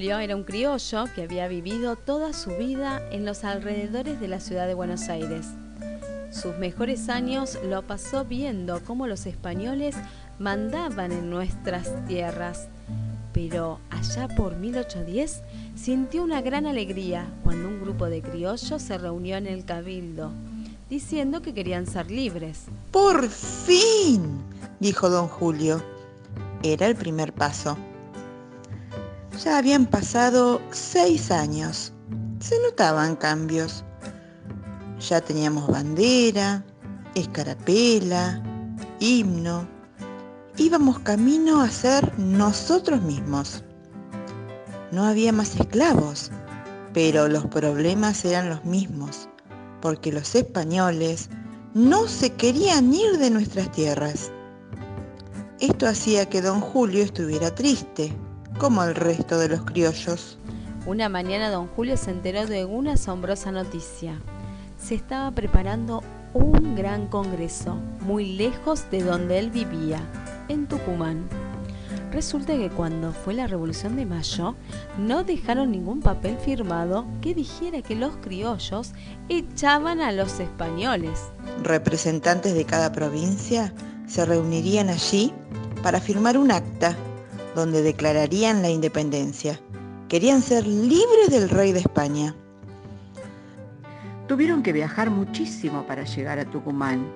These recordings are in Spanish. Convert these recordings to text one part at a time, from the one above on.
Julio era un criollo que había vivido toda su vida en los alrededores de la ciudad de Buenos Aires. Sus mejores años lo pasó viendo cómo los españoles mandaban en nuestras tierras. Pero allá por 1810 sintió una gran alegría cuando un grupo de criollos se reunió en el cabildo, diciendo que querían ser libres. ¡Por fin! dijo don Julio. Era el primer paso. Ya habían pasado seis años. Se notaban cambios. Ya teníamos bandera, escarapela, himno. Íbamos camino a ser nosotros mismos. No había más esclavos, pero los problemas eran los mismos, porque los españoles no se querían ir de nuestras tierras. Esto hacía que don Julio estuviera triste, como el resto de los criollos. Una mañana don Julio se enteró de una asombrosa noticia. Se estaba preparando un gran congreso, muy lejos de donde él vivía, en Tucumán. Resulta que cuando fue la Revolución de Mayo, no dejaron ningún papel firmado que dijera que los criollos echaban a los españoles. Representantes de cada provincia se reunirían allí para firmar un acta donde declararían la independencia. Querían ser libres del rey de España. Tuvieron que viajar muchísimo para llegar a Tucumán.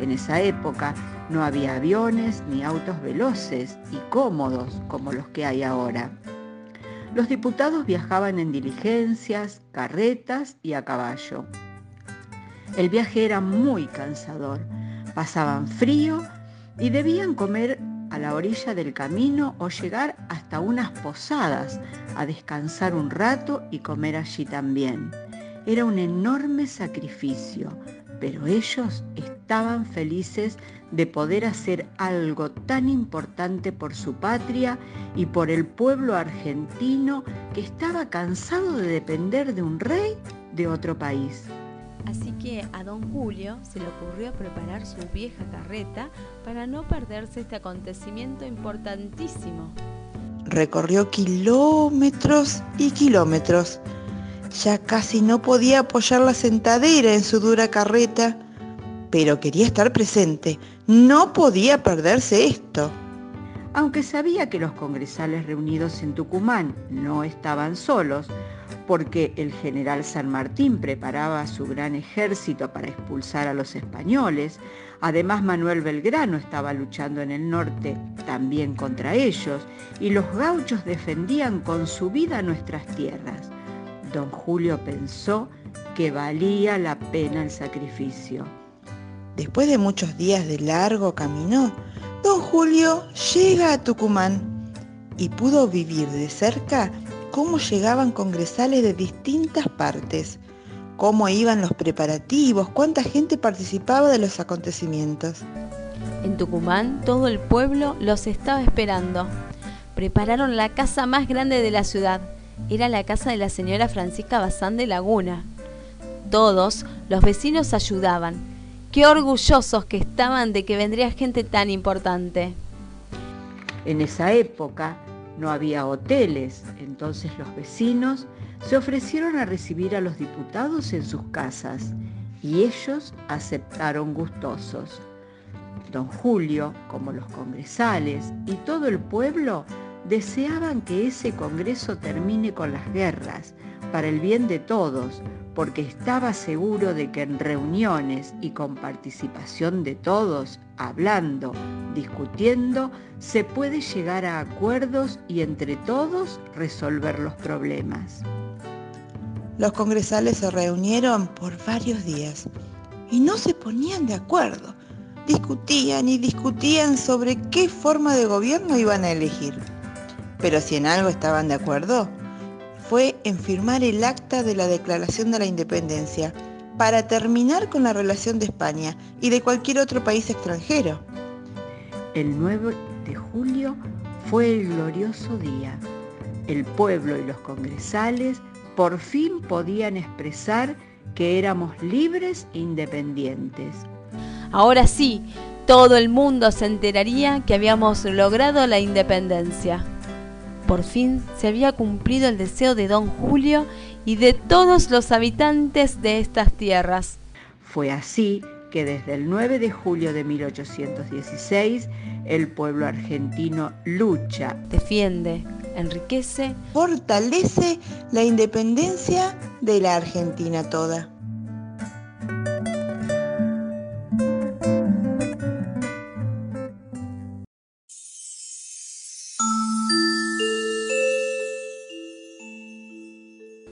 En esa época no había aviones ni autos veloces y cómodos como los que hay ahora. Los diputados viajaban en diligencias, carretas y a caballo. El viaje era muy cansador. Pasaban frío y debían comer a la orilla del camino o llegar hasta unas posadas a descansar un rato y comer allí también. Era un enorme sacrificio, pero ellos estaban felices de poder hacer algo tan importante por su patria y por el pueblo argentino que estaba cansado de depender de un rey de otro país. Así que a don Julio se le ocurrió preparar su vieja carreta para no perderse este acontecimiento importantísimo. Recorrió kilómetros y kilómetros. Ya casi no podía apoyar la sentadera en su dura carreta, pero quería estar presente. No podía perderse esto. Aunque sabía que los congresales reunidos en Tucumán no estaban solos, porque el general San Martín preparaba su gran ejército para expulsar a los españoles. Además, Manuel Belgrano estaba luchando en el norte también contra ellos y los gauchos defendían con su vida nuestras tierras. Don Julio pensó que valía la pena el sacrificio. Después de muchos días de largo camino, don Julio llega a Tucumán y pudo vivir de cerca cómo llegaban congresales de distintas partes, cómo iban los preparativos, cuánta gente participaba de los acontecimientos. En Tucumán todo el pueblo los estaba esperando. Prepararon la casa más grande de la ciudad. Era la casa de la señora Francisca Bazán de Laguna. Todos los vecinos ayudaban. Qué orgullosos que estaban de que vendría gente tan importante. En esa época, no había hoteles, entonces los vecinos se ofrecieron a recibir a los diputados en sus casas y ellos aceptaron gustosos. Don Julio, como los congresales y todo el pueblo, deseaban que ese Congreso termine con las guerras, para el bien de todos, porque estaba seguro de que en reuniones y con participación de todos, hablando, discutiendo, se puede llegar a acuerdos y entre todos resolver los problemas. Los congresales se reunieron por varios días y no se ponían de acuerdo. Discutían y discutían sobre qué forma de gobierno iban a elegir. Pero si en algo estaban de acuerdo, fue en firmar el acta de la Declaración de la Independencia para terminar con la relación de España y de cualquier otro país extranjero. El 9 de julio fue el glorioso día. El pueblo y los congresales por fin podían expresar que éramos libres e independientes. Ahora sí, todo el mundo se enteraría que habíamos logrado la independencia. Por fin se había cumplido el deseo de don Julio y de todos los habitantes de estas tierras. Fue así que desde el 9 de julio de 1816 el pueblo argentino lucha, defiende, enriquece, fortalece la independencia de la Argentina toda.